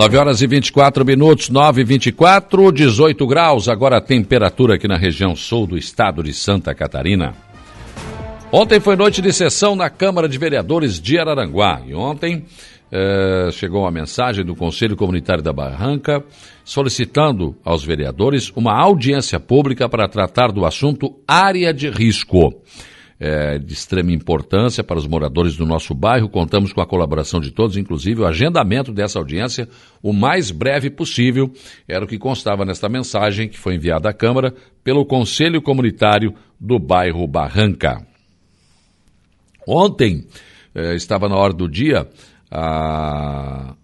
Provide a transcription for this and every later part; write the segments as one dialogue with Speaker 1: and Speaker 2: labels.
Speaker 1: 9 horas e 24 minutos, 9 e 24, 18 graus. Agora a temperatura aqui na região sul do estado de Santa Catarina. Ontem foi noite de sessão na Câmara de Vereadores de Araranguá. E ontem eh, chegou uma mensagem do Conselho Comunitário da Barranca solicitando aos vereadores uma audiência pública para tratar do assunto área de risco é, de extrema importância para os moradores do nosso bairro. Contamos com a colaboração de todos, inclusive o agendamento dessa audiência o mais breve possível. Era o que constava nesta mensagem que foi enviada à Câmara pelo Conselho Comunitário do bairro Barranca. Ontem eh, estava na hora do dia a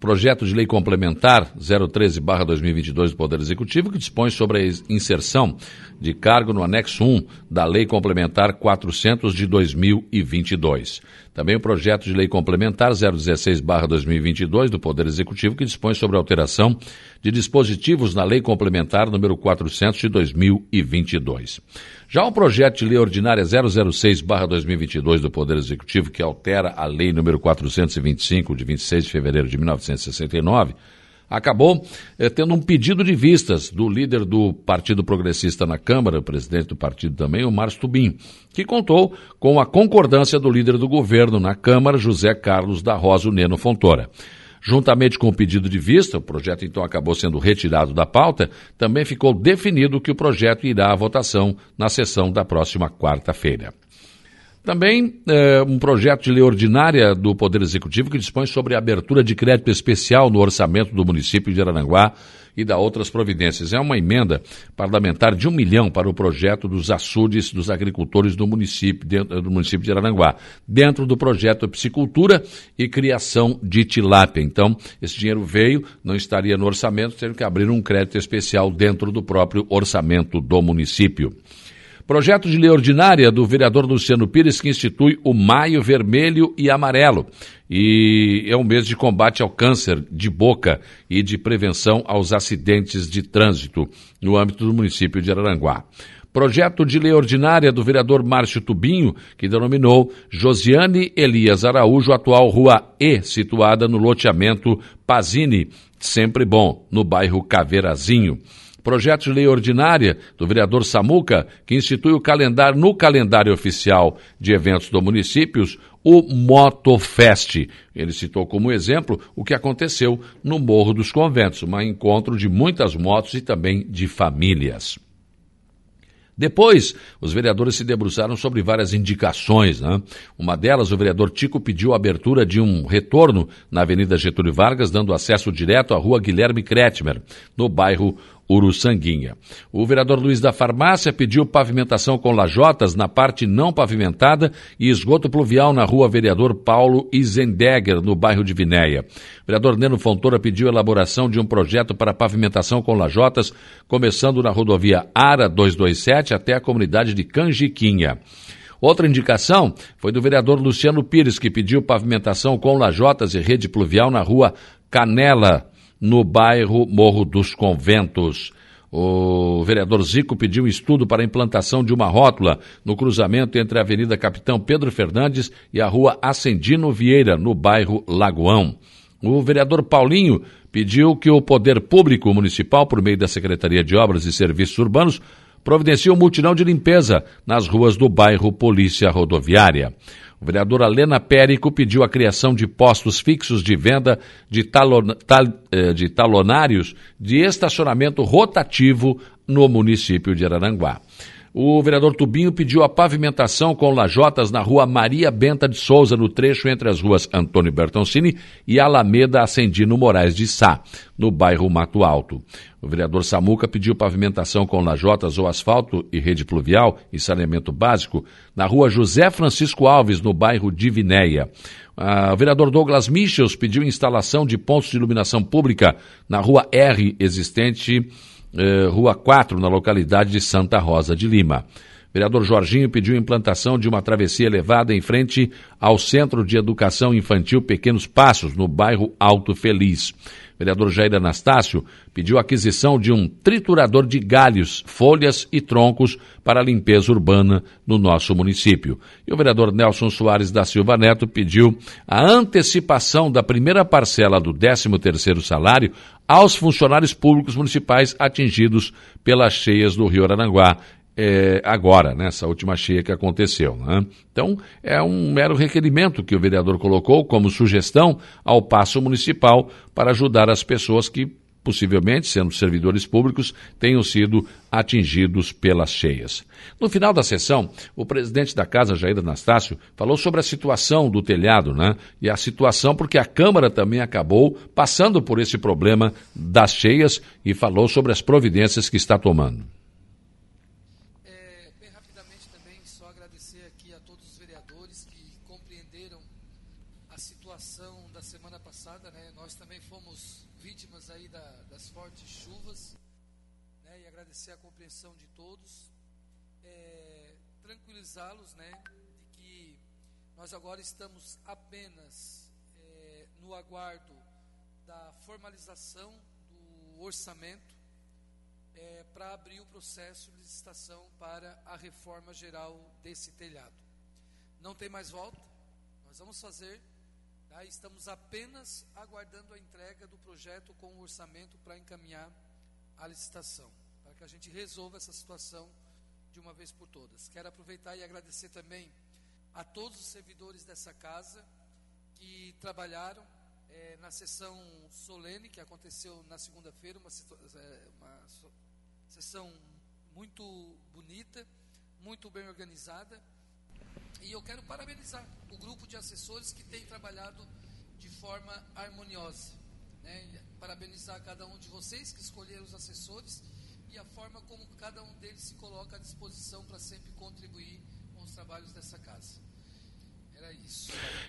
Speaker 1: projeto de lei complementar 013/2022 do Poder Executivo que dispõe sobre a inserção de cargo no anexo 1 da Lei Complementar 400 de 2022. Também o projeto de lei complementar 016/2022 do Poder Executivo que dispõe sobre a alteração de dispositivos na Lei Complementar número 400 de 2022. Já o projeto de lei ordinária 006/2022 do Poder Executivo que altera a Lei número 425 de 26 de fevereiro de 1969 acabou eh, tendo um pedido de vistas do líder do Partido Progressista na Câmara, o presidente do partido também, o Márcio Tubim, que contou com a concordância do líder do governo na Câmara, José Carlos da Rosa Neno Fontoura. Juntamente com o pedido de vista, o projeto então acabou sendo retirado da pauta, também ficou definido que o projeto irá à votação na sessão da próxima quarta-feira. Também é, um projeto de lei ordinária do Poder Executivo que dispõe sobre a abertura de crédito especial no orçamento do município de Arananguá e da outras providências. É uma emenda parlamentar de um milhão para o projeto dos açudes dos agricultores do município, dentro, do município de Arananguá, dentro do projeto Piscicultura e Criação de Tilápia. Então, esse dinheiro veio, não estaria no orçamento, tendo que abrir um crédito especial dentro do próprio orçamento do município. Projeto de lei ordinária do vereador Luciano Pires que institui o Maio Vermelho e Amarelo. E é um mês de combate ao câncer de boca e de prevenção aos acidentes de trânsito no âmbito do município de Araranguá. Projeto de lei ordinária do vereador Márcio Tubinho, que denominou Josiane Elias Araújo, atual Rua E, situada no loteamento Pazini, sempre bom, no bairro Caveirazinho. Projeto de lei ordinária do vereador Samuca, que institui o calendário no calendário oficial de eventos do municípios, o Motofest. Ele citou como exemplo o que aconteceu no Morro dos Conventos, um encontro de muitas motos e também de famílias. Depois, os vereadores se debruçaram sobre várias indicações. Né? Uma delas, o vereador Tico pediu a abertura de um retorno na Avenida Getúlio Vargas, dando acesso direto à rua Guilherme Kretmer, no bairro Uruçanguinha. O vereador Luiz da Farmácia pediu pavimentação com lajotas na parte não pavimentada e esgoto pluvial na rua Vereador Paulo Izendegger, no bairro de Vinéia. O vereador Neno Fontoura pediu elaboração de um projeto para pavimentação com lajotas, começando na rodovia Ara 227 até a comunidade de Canjiquinha. Outra indicação foi do vereador Luciano Pires, que pediu pavimentação com lajotas e rede pluvial na rua Canela, no bairro Morro dos Conventos. O vereador Zico pediu estudo para a implantação de uma rótula no cruzamento entre a Avenida Capitão Pedro Fernandes e a Rua Ascendino Vieira, no bairro Lagoão. O vereador Paulinho pediu que o poder público municipal, por meio da Secretaria de Obras e Serviços Urbanos, providencie um mutirão de limpeza nas ruas do bairro Polícia Rodoviária. O vereador Alena Périco pediu a criação de postos fixos de venda de, talon, tal, eh, de talonários de estacionamento rotativo no município de Araranguá. O vereador Tubinho pediu a pavimentação com lajotas na rua Maria Benta de Souza, no trecho entre as ruas Antônio Bertoncini e Alameda Ascendino Moraes de Sá, no bairro Mato Alto. O vereador Samuca pediu pavimentação com lajotas ou asfalto e rede pluvial e saneamento básico na rua José Francisco Alves, no bairro Divinéia. Ah, o vereador Douglas Michels pediu instalação de pontos de iluminação pública na rua R, existente eh, Rua 4, na localidade de Santa Rosa de Lima. O vereador Jorginho pediu implantação de uma travessia elevada em frente ao Centro de Educação Infantil Pequenos Passos, no bairro Alto Feliz. Vereador Jair Anastácio pediu a aquisição de um triturador de galhos, folhas e troncos para a limpeza urbana no nosso município. E o vereador Nelson Soares da Silva Neto pediu a antecipação da primeira parcela do 13º salário aos funcionários públicos municipais atingidos pelas cheias do Rio Arananguá é, agora, nessa última cheia que aconteceu. Né? Então, é um mero requerimento que o vereador colocou como sugestão ao passo municipal para ajudar as pessoas que, possivelmente, sendo servidores públicos, tenham sido atingidos pelas cheias. No final da sessão, o presidente da casa, Jair Anastácio, falou sobre a situação do telhado, né? E a situação porque a Câmara também acabou passando por esse problema das cheias e falou sobre as providências que está tomando.
Speaker 2: Situação da semana passada, né? Nós também fomos vítimas aí da, das fortes chuvas, né? E agradecer a compreensão de todos, é, tranquilizá-los, né? De que nós agora estamos apenas é, no aguardo da formalização do orçamento é, para abrir o processo de licitação para a reforma geral desse telhado. Não tem mais volta. Nós vamos fazer Tá? Estamos apenas aguardando a entrega do projeto com o orçamento para encaminhar a licitação, para que a gente resolva essa situação de uma vez por todas. Quero aproveitar e agradecer também a todos os servidores dessa casa que trabalharam é, na sessão solene que aconteceu na segunda-feira, uma, é, uma sessão muito bonita, muito bem organizada e eu quero parabenizar o grupo de assessores que tem trabalhado de forma harmoniosa. Né? Parabenizar cada um de vocês que escolheram os assessores e a forma como cada um deles se coloca à disposição para sempre contribuir com os trabalhos dessa casa.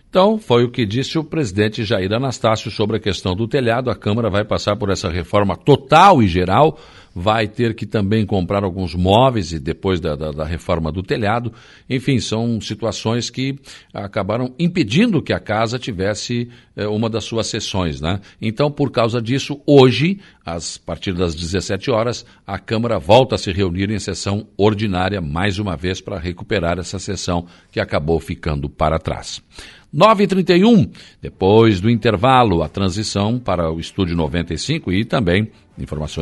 Speaker 1: Então, foi o que disse o presidente Jair Anastácio sobre a questão do telhado. A Câmara vai passar por essa reforma total e geral vai ter que também comprar alguns móveis e depois da, da, da, reforma do telhado. Enfim, são situações que acabaram impedindo que a casa tivesse eh, uma das suas sessões. Né? Então, por causa disso, hoje, às, a partir das 17 horas, a Câmara volta a se reunir em sessão ordinária mais uma vez para recuperar essa sessão que acabou ficando para trás. 9h31, depois do intervalo, a transição para o Estúdio 95 e também informações